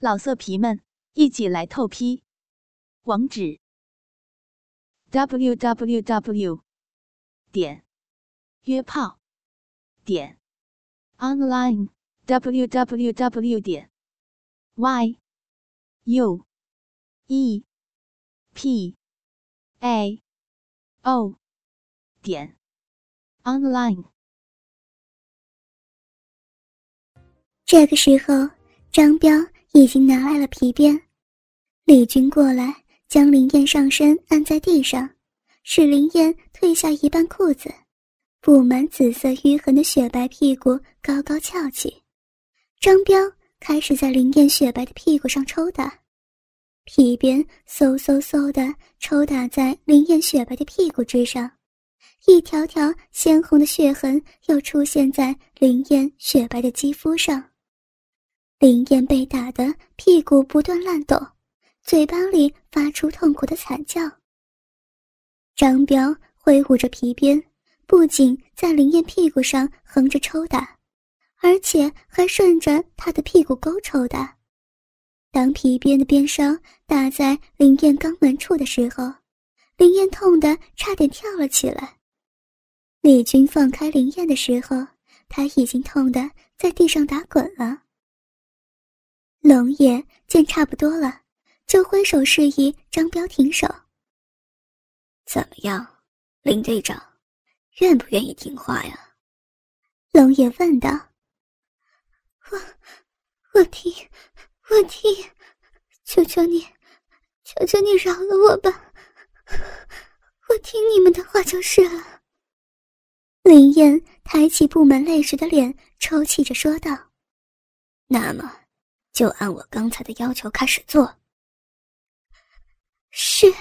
老色皮们，一起来透批！网址：w w w 点约炮点 online w w w 点 y u e p a o 点 online。这个时候，张彪。已经拿来了皮鞭，李军过来将林燕上身按在地上，使林燕褪下一半裤子，布满紫色淤痕的雪白屁股高高翘起。张彪开始在林燕雪白的屁股上抽打，皮鞭嗖嗖嗖的抽打在林燕雪白的屁股之上，一条条鲜红的血痕又出现在林燕雪白的肌肤上。林燕被打得屁股不断乱抖，嘴巴里发出痛苦的惨叫。张彪挥舞着皮鞭，不仅在林燕屁股上横着抽打，而且还顺着她的屁股沟抽打。当皮鞭的鞭梢打在林燕肛门处的时候，林燕痛得差点跳了起来。李军放开林燕的时候，他已经痛得在地上打滚了。龙爷见差不多了，就挥手示意张彪停手。怎么样，林队长，愿不愿意听话呀？龙爷问道。我，我听，我听，求求你，求求你饶了我吧，我听你们的话就是了。林燕抬起布满泪水的脸，抽泣着说道：“那么。”就按我刚才的要求开始做。是，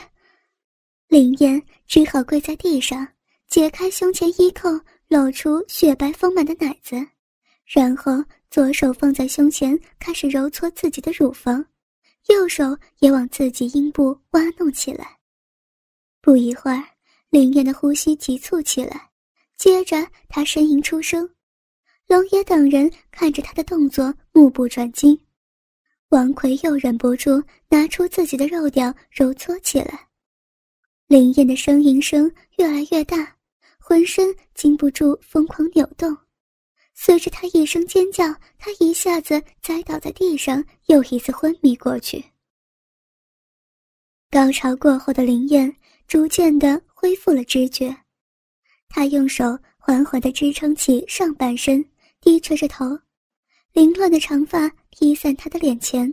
林燕只好跪在地上，解开胸前衣扣，露出雪白丰满的奶子，然后左手放在胸前，开始揉搓自己的乳房，右手也往自己阴部挖弄起来。不一会儿，林燕的呼吸急促起来，接着她呻吟出声。龙爷等人看着她的动作，目不转睛。王奎又忍不住拿出自己的肉屌揉搓起来，林燕的呻吟声越来越大，浑身禁不住疯狂扭动。随着他一声尖叫，他一下子栽倒在地上，又一次昏迷过去。高潮过后的林燕逐渐的恢复了知觉，她用手缓缓的支撑起上半身，低垂着头。凌乱的长发披散他的脸前，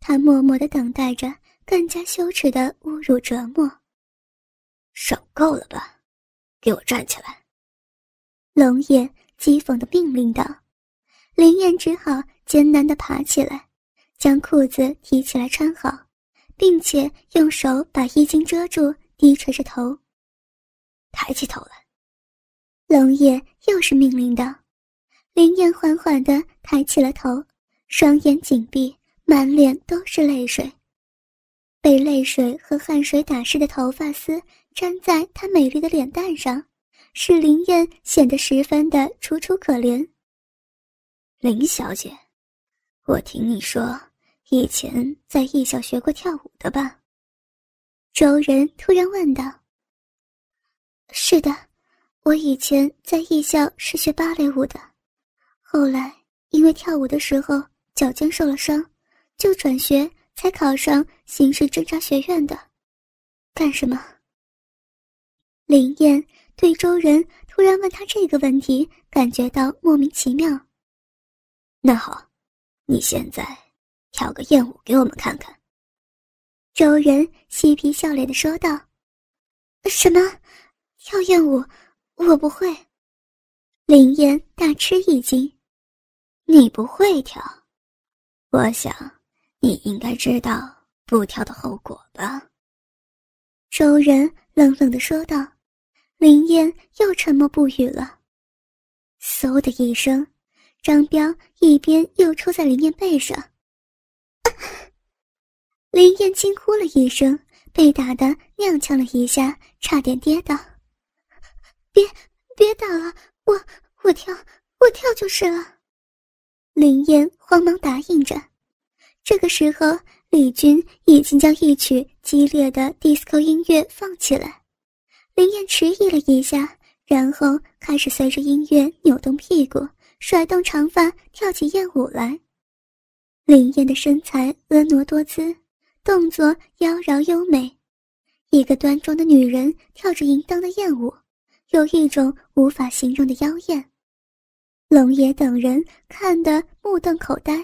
他默默的等待着更加羞耻的侮辱折磨。受够了吧，给我站起来！龙爷讥讽的命令道。林燕只好艰难的爬起来，将裤子提起来穿好，并且用手把衣襟遮住，低垂着头。抬起头来！龙爷又是命令道。林燕缓缓地抬起了头，双眼紧闭，满脸都是泪水。被泪水和汗水打湿的头发丝粘在她美丽的脸蛋上，使林燕显得十分的楚楚可怜。林小姐，我听你说以前在艺校学过跳舞的吧？周人突然问道。是的，我以前在艺校是学芭蕾舞的。后来因为跳舞的时候脚尖受了伤，就转学，才考上刑事侦查学院的。干什么？林燕对周人突然问他这个问题感觉到莫名其妙。那好，你现在跳个艳舞给我们看看。周人嬉皮笑脸的说道：“什么？跳艳舞？我不会。”林燕大吃一惊。你不会跳，我想你应该知道不跳的后果吧？周人冷冷的说道。林燕又沉默不语了。嗖的一声，张彪一鞭又抽在林燕背上。林燕惊呼了一声，被打得踉跄了一下，差点跌倒。别别打了，我我跳我跳就是了。林燕慌忙答应着，这个时候，李军已经将一曲激烈的 disco 音乐放起来。林燕迟疑了一下，然后开始随着音乐扭动屁股，甩动长发，跳起艳舞来。林燕的身材婀娜多姿，动作妖娆优美，一个端庄的女人跳着淫荡的艳舞，有一种无法形容的妖艳。龙爷等人看得目瞪口呆，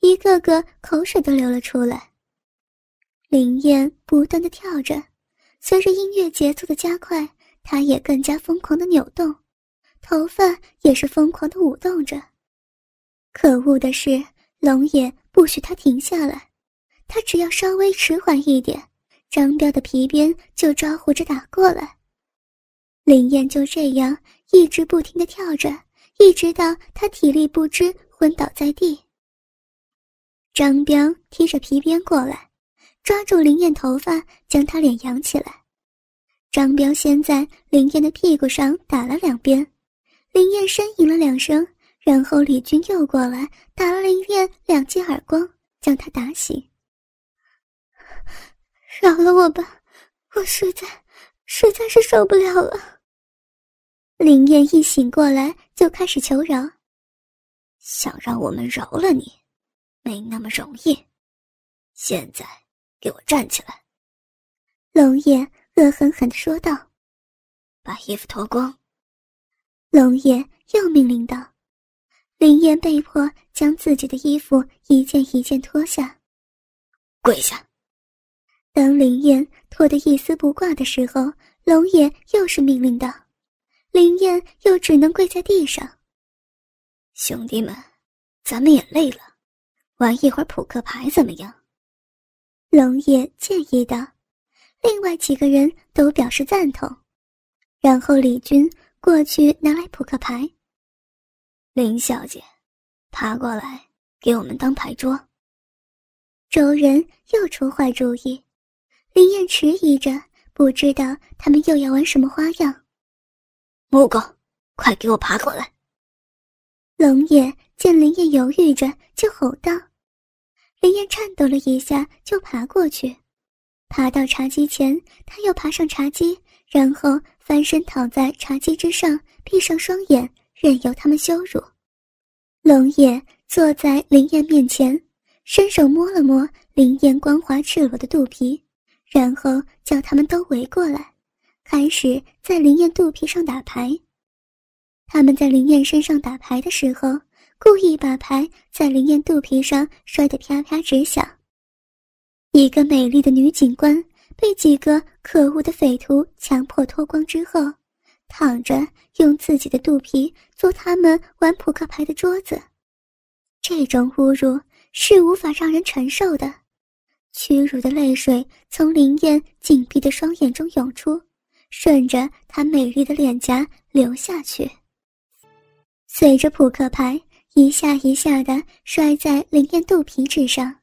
一个个口水都流了出来。林燕不断的跳着，随着音乐节奏的加快，她也更加疯狂的扭动，头发也是疯狂的舞动着。可恶的是，龙爷不许她停下来，他只要稍微迟缓一点，张彪的皮鞭就招呼着打过来。林燕就这样一直不停的跳着。一直到他体力不支昏倒在地，张彪提着皮鞭过来，抓住林燕头发，将她脸扬起来。张彪先在林燕的屁股上打了两鞭，林燕呻吟了两声，然后李军又过来打了林燕两记耳光，将她打醒。饶了我吧，我实在实在是受不了了。林燕一醒过来就开始求饶，想让我们饶了你，没那么容易。现在给我站起来！龙爷恶狠狠地说道：“把衣服脱光。”龙爷又命令道：“林燕被迫将自己的衣服一件一件脱下，跪下。”当林燕脱得一丝不挂的时候，龙爷又是命令道。林燕又只能跪在地上。兄弟们，咱们也累了，玩一会儿扑克牌怎么样？龙爷建议道。另外几个人都表示赞同。然后李军过去拿来扑克牌。林小姐，爬过来给我们当牌桌。周人又出坏主意。林燕迟疑着，不知道他们又要玩什么花样。木狗，快给我爬过来！龙爷见林燕犹豫着，就吼道：“林燕颤抖了一下，就爬过去，爬到茶几前，他又爬上茶几，然后翻身躺在茶几之上，闭上双眼，任由他们羞辱。”龙爷坐在林燕面前，伸手摸了摸林燕光滑赤裸的肚皮，然后叫他们都围过来。开始在林燕肚皮上打牌。他们在林燕身上打牌的时候，故意把牌在林燕肚皮上摔得啪啪直响。一个美丽的女警官被几个可恶的匪徒强迫脱光之后，躺着用自己的肚皮做他们玩扑克牌的桌子。这种侮辱是无法让人承受的，屈辱的泪水从林燕紧闭的双眼中涌出。顺着她美丽的脸颊流下去，随着扑克牌一下一下的摔在林燕肚皮之上，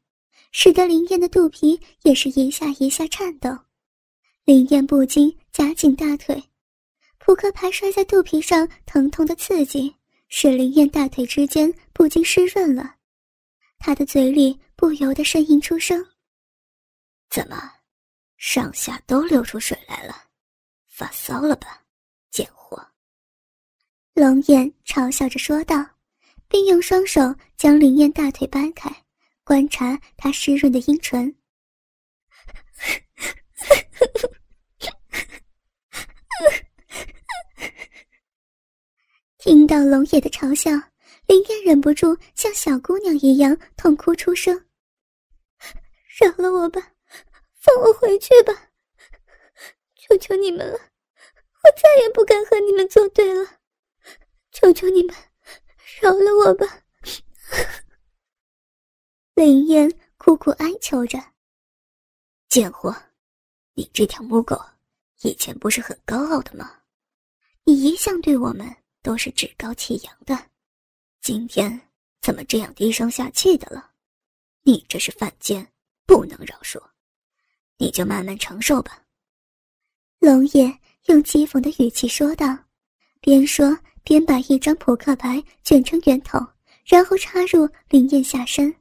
使得林燕的肚皮也是一下一下颤抖。林燕不禁夹紧大腿，扑克牌摔在肚皮上，疼痛的刺激使林燕大腿之间不禁湿润了，她的嘴里不由得呻吟出声：“怎么，上下都流出水来了？”发骚了吧，贱货！龙眼嘲笑着说道，并用双手将林燕大腿掰开，观察她湿润的阴唇。听到龙野的嘲笑，林燕忍不住像小姑娘一样痛哭出声：“饶了我吧，放我回去吧，求求你们了！”我再也不敢和你们作对了，求求你们，饶了我吧！林燕苦苦哀求着：“贱货，你这条母狗，以前不是很高傲的吗？你一向对我们都是趾高气扬的，今天怎么这样低声下气的了？你这是犯贱，不能饶恕，你就慢慢承受吧。”龙爷。用讥讽的语气说道，边说边把一张扑克牌卷成圆筒，然后插入林燕下身。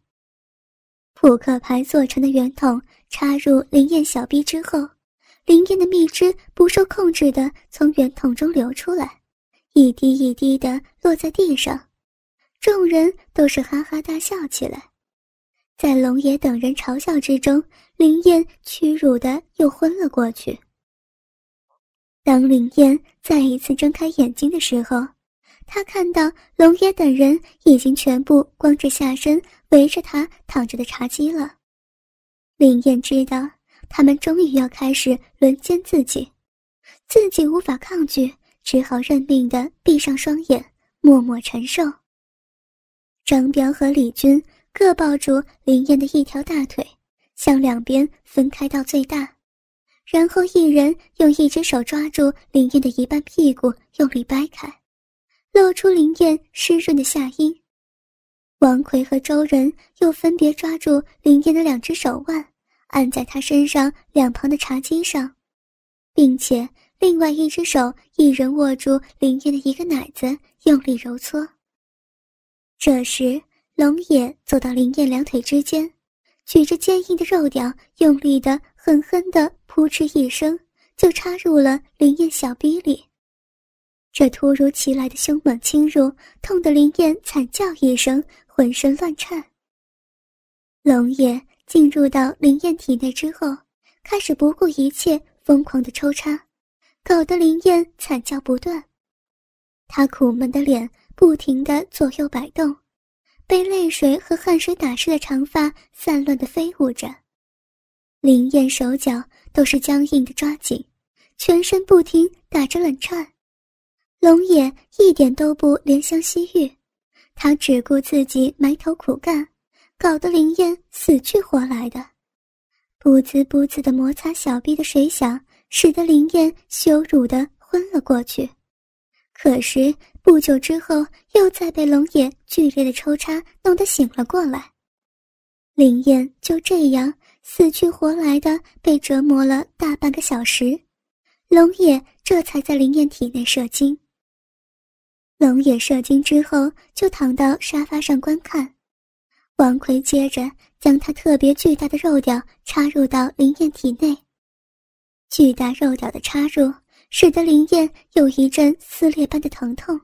扑克牌做成的圆筒插入林燕小臂之后，林燕的蜜汁不受控制的从圆筒中流出来，一滴一滴的落在地上，众人都是哈哈大笑起来。在龙爷等人嘲笑之中，林燕屈辱的又昏了过去。当林燕再一次睁开眼睛的时候，他看到龙爷等人已经全部光着下身围着他躺着的茶几了。林燕知道他们终于要开始轮奸自己，自己无法抗拒，只好认命的闭上双眼，默默承受。张彪和李军各抱住林燕的一条大腿，向两边分开到最大，然后一人用一只手抓住林燕的一半屁股，用力掰开。露出林燕湿润的下阴，王奎和周仁又分别抓住林燕的两只手腕，按在她身上两旁的茶几上，并且另外一只手一人握住林燕的一个奶子，用力揉搓。这时，龙野走到林燕两腿之间，举着坚硬的肉屌，用力的狠狠的扑哧一声，就插入了林燕小逼里。这突如其来的凶猛侵入，痛得林燕惨叫一声，浑身乱颤。龙爷进入到林燕体内之后，开始不顾一切疯狂的抽插，搞得林燕惨叫不断。他苦闷的脸不停的左右摆动，被泪水和汗水打湿的长发散乱的飞舞着。林燕手脚都是僵硬的抓紧，全身不停打着冷颤。龙野一点都不怜香惜玉，他只顾自己埋头苦干，搞得林燕死去活来的，不滋不滋的摩擦小臂的水响，使得林燕羞辱的昏了过去。可是不久之后，又再被龙野剧烈的抽插弄得醒了过来。林燕就这样死去活来的被折磨了大半个小时，龙野这才在林燕体内射精。龙也射精之后，就躺到沙发上观看。王奎接着将他特别巨大的肉屌插入到林燕体内。巨大肉屌的插入，使得林燕有一阵撕裂般的疼痛，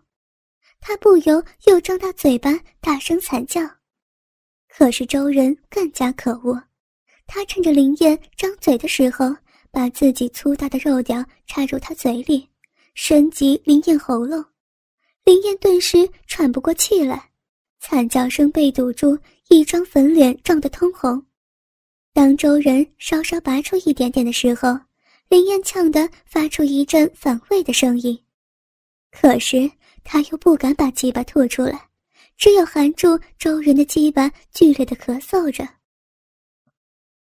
他不由又张大嘴巴大声惨叫。可是周人更加可恶，他趁着林燕张嘴的时候，把自己粗大的肉屌插入她嘴里，伸及林燕喉咙。林燕顿时喘不过气来，惨叫声被堵住，一张粉脸涨得通红。当周人稍稍拔出一点点的时候，林燕呛得发出一阵反胃的声音。可是他又不敢把鸡巴吐出来，只有含住周人的鸡巴，剧烈的咳嗽着。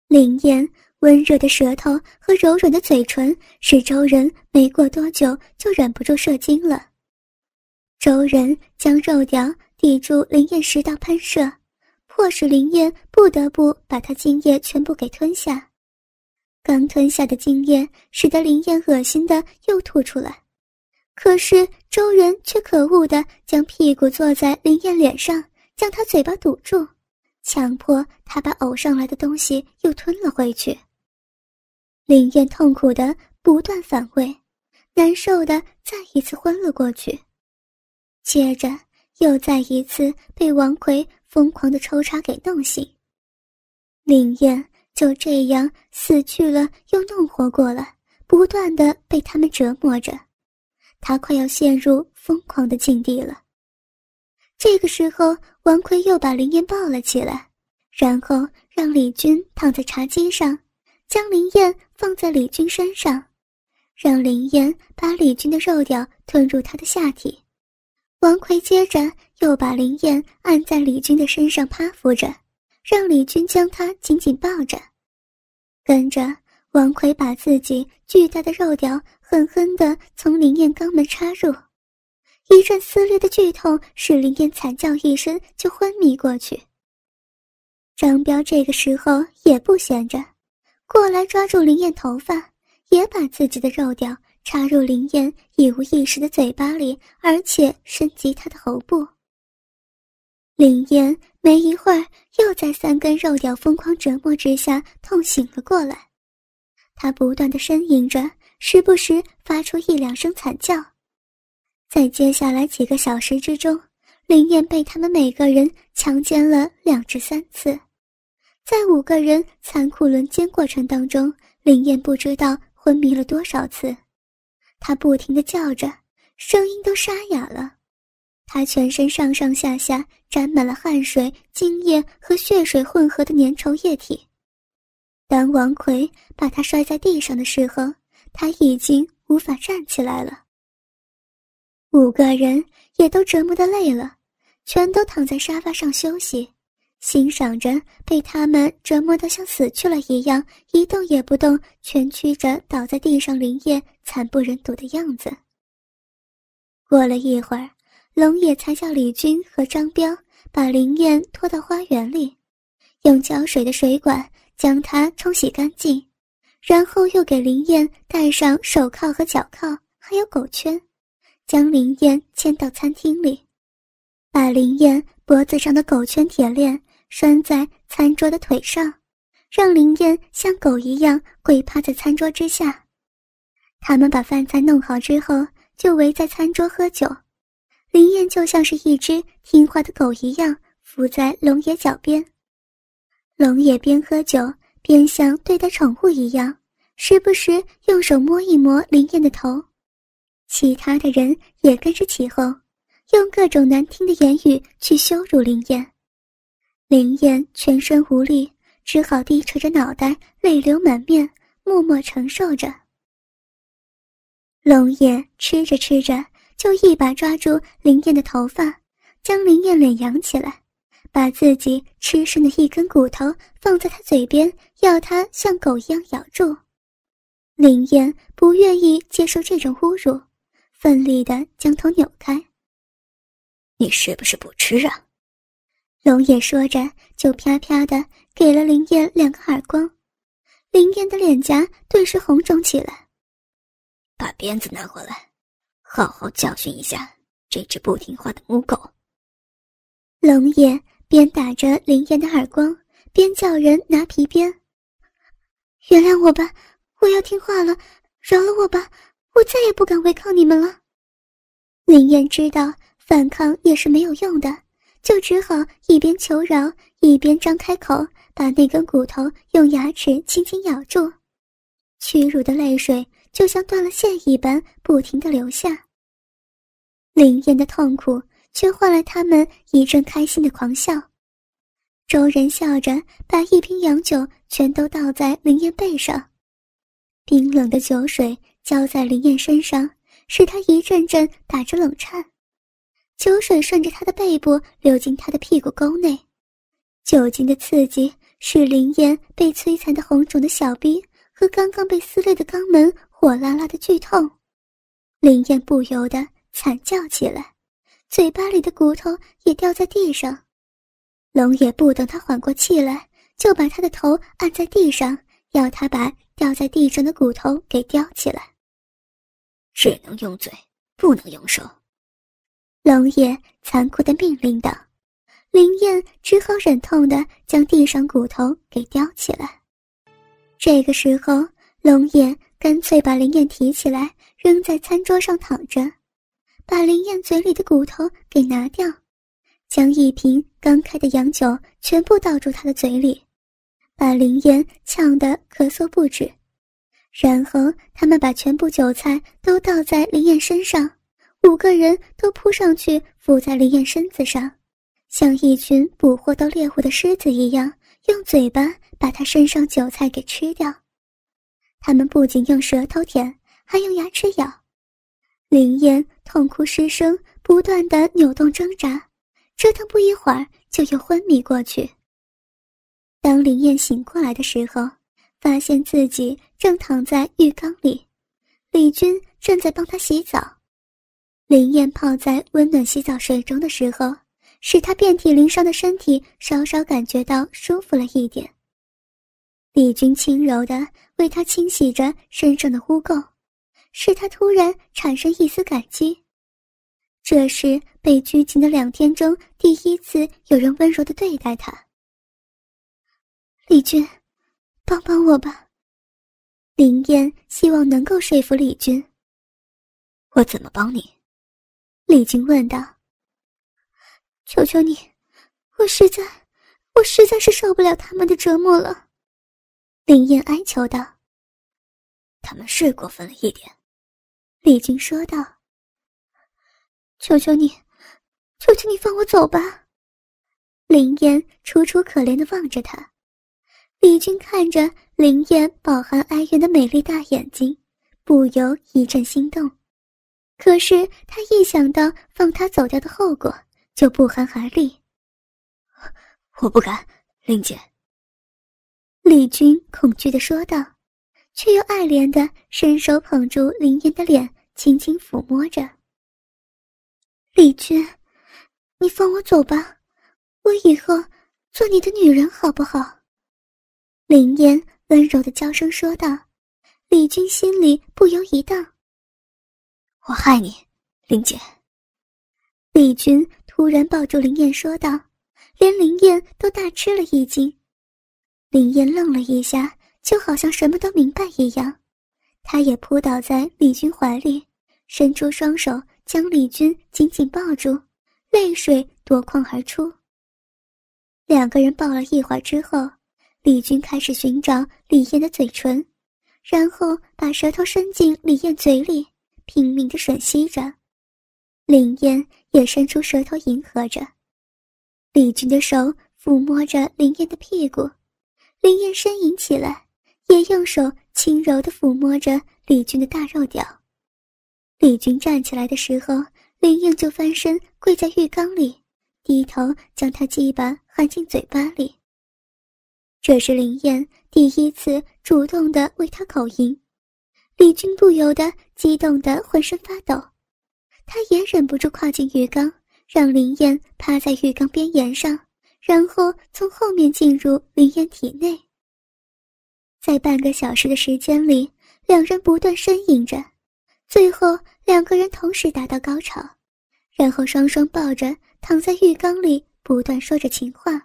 林燕温热的舌头和柔软的嘴唇，使周人没过多久就忍不住射精了。周人将肉条抵住林燕食道喷射，迫使林燕不得不把他精液全部给吞下。刚吞下的精液使得林燕恶心的又吐出来，可是周人却可恶的将屁股坐在林燕脸上，将她嘴巴堵住，强迫他把呕上来的东西又吞了回去。林燕痛苦的不断反胃，难受的再一次昏了过去。接着又再一次被王奎疯狂的抽插给弄醒，林燕就这样死去了又弄活过了，不断的被他们折磨着，他快要陷入疯狂的境地了。这个时候，王奎又把林燕抱了起来，然后让李军躺在茶几上，将林燕放在李军身上，让林燕把李军的肉屌吞入他的下体。王奎接着又把林燕按在李军的身上趴伏着，让李军将她紧紧抱着。跟着，王奎把自己巨大的肉屌狠狠地从林燕肛门插入，一阵撕裂的剧痛使林燕惨叫一声就昏迷过去。张彪这个时候也不闲着，过来抓住林燕头发，也把自己的肉屌。插入林燕已无意识的嘴巴里，而且伸及她的喉部。林燕没一会儿，又在三根肉屌疯狂折磨之下痛醒了过来。她不断的呻吟着，时不时发出一两声惨叫。在接下来几个小时之中，林燕被他们每个人强奸了两至三次。在五个人残酷轮奸过程当中，林燕不知道昏迷了多少次。她不停的叫着，声音都沙哑了。她全身上上下下沾满了汗水、精液和血水混合的粘稠液体。当王奎把他摔在地上的时候，他已经无法站起来了。五个人也都折磨得累了，全都躺在沙发上休息，欣赏着被他们折磨得像死去了一样，一动也不动、蜷曲着倒在地上林业惨不忍睹的样子。过了一会儿，龙野才叫李军和张彪把林燕拖到花园里，用浇水的水管。将它冲洗干净，然后又给林燕戴上手铐和脚铐，还有狗圈，将林燕牵到餐厅里，把林燕脖子上的狗圈铁链拴在餐桌的腿上，让林燕像狗一样跪趴在餐桌之下。他们把饭菜弄好之后，就围在餐桌喝酒，林燕就像是一只听话的狗一样，伏在龙爷脚边。龙也边喝酒边像对待宠物一样，时不时用手摸一摸林燕的头。其他的人也跟着起哄，用各种难听的言语去羞辱林燕。林燕全身无力，只好低垂着脑袋，泪流满面，默默承受着。龙爷吃着吃着，就一把抓住林燕的头发，将林燕脸扬起来。把自己吃剩的一根骨头放在他嘴边，要他像狗一样咬住。林燕不愿意接受这种侮辱，奋力的将头扭开。你是不是不吃啊？龙爷说着，就啪啪的给了林燕两个耳光。林燕的脸颊顿时红肿起来。把鞭子拿过来，好好教训一下这只不听话的母狗。龙爷。边打着林燕的耳光，边叫人拿皮鞭。原谅我吧，我要听话了，饶了我吧，我再也不敢违抗你们了。林燕知道反抗也是没有用的，就只好一边求饶，一边张开口，把那根骨头用牙齿轻轻咬住。屈辱的泪水就像断了线一般，不停的流下。林燕的痛苦。却换来他们一阵开心的狂笑。周人笑着把一瓶洋酒全都倒在林燕背上，冰冷的酒水浇在林燕身上，使她一阵阵打着冷颤。酒水顺着她的背部流进她的屁股沟内，酒精的刺激使林燕被摧残的红肿的小臂和刚刚被撕裂的肛门火辣辣的剧痛。林燕不由得惨叫起来。嘴巴里的骨头也掉在地上，龙也不等他缓过气来，就把他的头按在地上，要他把掉在地上的骨头给叼起来。只能用嘴，不能用手。龙爷残酷的命令道。林燕只好忍痛的将地上骨头给叼起来。这个时候，龙爷干脆把林燕提起来，扔在餐桌上躺着。把林燕嘴里的骨头给拿掉，将一瓶刚开的洋酒全部倒入她的嘴里，把林燕呛得咳嗽不止。然后他们把全部酒菜都倒在林燕身上，五个人都扑上去伏在林燕身子上，像一群捕获到猎物的狮子一样，用嘴巴把她身上酒菜给吃掉。他们不仅用舌头舔，还用牙齿咬。林燕痛哭失声，不断的扭动挣扎，折腾不一会儿就又昏迷过去。当林燕醒过来的时候，发现自己正躺在浴缸里，李军正在帮她洗澡。林燕泡在温暖洗澡水中的时候，使她遍体鳞伤的身体稍稍感觉到舒服了一点。李军轻柔的为她清洗着身上的污垢。使他突然产生一丝感激，这是被拘禁的两天中第一次有人温柔的对待他。李军，帮帮我吧。林燕希望能够说服李军。我怎么帮你？李军问道。求求你，我实在，我实在是受不了他们的折磨了。林燕哀求道。他们是过分了一点，李军说道。求求你，求求你放我走吧！林燕楚楚可怜的望着他，李军看着林燕饱含哀怨的美丽大眼睛，不由一阵心动。可是他一想到放他走掉的后果，就不寒而栗。我不敢，林姐。李军恐惧的说道，却又爱怜的伸手捧住林燕的脸，轻轻抚摸着。李军，你放我走吧，我以后做你的女人好不好？林烟温柔的娇声说道。李军心里不由一荡。我害你，林姐。李军突然抱住林燕说道，连林燕都大吃了一惊。林燕愣了一下，就好像什么都明白一样，她也扑倒在李军怀里，伸出双手。将李军紧紧抱住，泪水夺眶而出。两个人抱了一会儿之后，李军开始寻找李燕的嘴唇，然后把舌头伸进李燕嘴里，拼命的吮吸着。林燕也伸出舌头迎合着。李军的手抚摸着林燕的屁股，林燕呻吟起来，也用手轻柔的抚摸着李军的大肉屌。李军站起来的时候，林燕就翻身跪在浴缸里，低头将他鸡巴含进嘴巴里。这是林燕第一次主动的为他口淫，李军不由得激动的浑身发抖，他也忍不住跨进浴缸，让林燕趴在浴缸边沿上，然后从后面进入林燕体内。在半个小时的时间里，两人不断呻吟着。最后，两个人同时达到高潮，然后双双抱着躺在浴缸里，不断说着情话。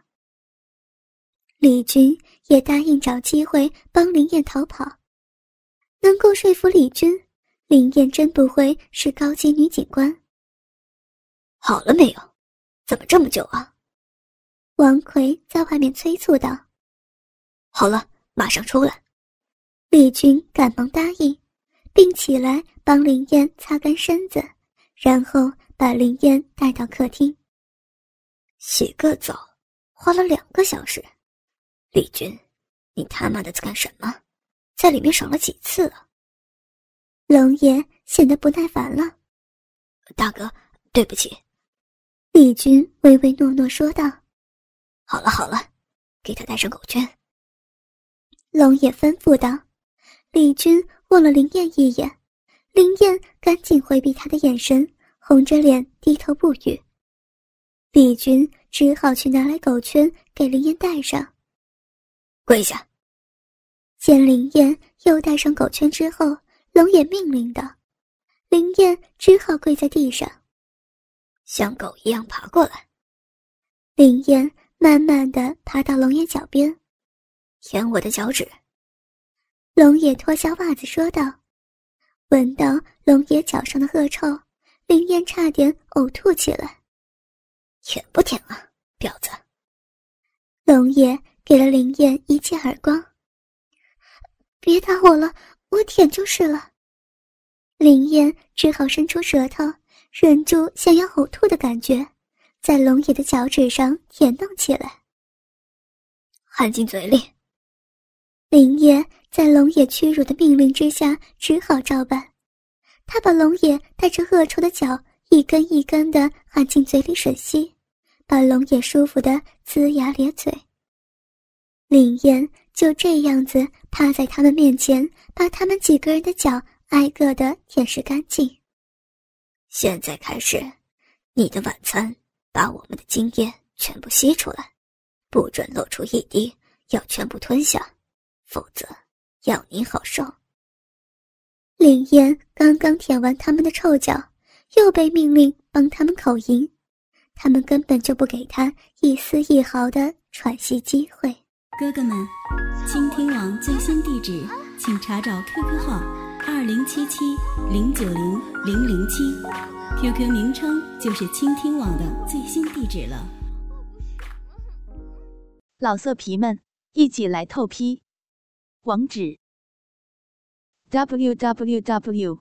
李军也答应找机会帮林燕逃跑，能够说服李军，林燕真不会是高级女警官。好了没有？怎么这么久啊？王奎在外面催促道：“好了，马上出来。”李军赶忙答应。并起来帮林燕擦干身子，然后把林燕带到客厅。洗个澡花了两个小时，李军，你他妈的在干什么？在里面爽了几次了？龙爷显得不耐烦了。大哥，对不起。李军唯唯诺诺说道：“好了好了，给他戴上狗圈。”龙爷吩咐道。李军。望了林燕一眼，林燕赶紧回避他的眼神，红着脸低头不语。李军只好去拿来狗圈给林燕戴上。跪下。见林燕又戴上狗圈之后，龙也命令道：“林燕只好跪在地上，像狗一样爬过来。”林燕慢慢的爬到龙爷脚边，舔我的脚趾。龙爷脱下袜子说道：“闻到龙爷脚上的恶臭，林燕差点呕吐起来。舔不舔啊，婊子！”龙爷给了林燕一记耳光：“别打我了，我舔就是了。”林燕只好伸出舌头，忍住想要呕吐的感觉，在龙野的脚趾上舔弄起来，含进嘴里。林烨在龙野屈辱的命令之下，只好照办。他把龙野带着恶臭的脚一根一根的含进嘴里吮吸，把龙野舒服的龇牙咧嘴。林燕就这样子趴在他们面前，把他们几个人的脚挨个的舔舐干净。现在开始，你的晚餐，把我们的精液全部吸出来，不准露出一滴，要全部吞下。否则，要你好受。林燕刚刚舔完他们的臭脚，又被命令帮他们口淫，他们根本就不给他一丝一毫的喘息机会。哥哥们，倾听网最新地址，请查找 QQ 号二零七七零九零零零七，QQ 名称就是倾听网的最新地址了。老色皮们，一起来透批，网址：w w w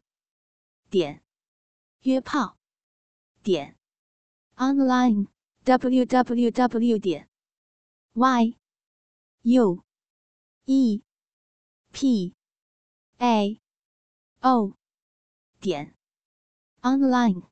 点约炮点 online w w w 点 y u e p a o 点 online。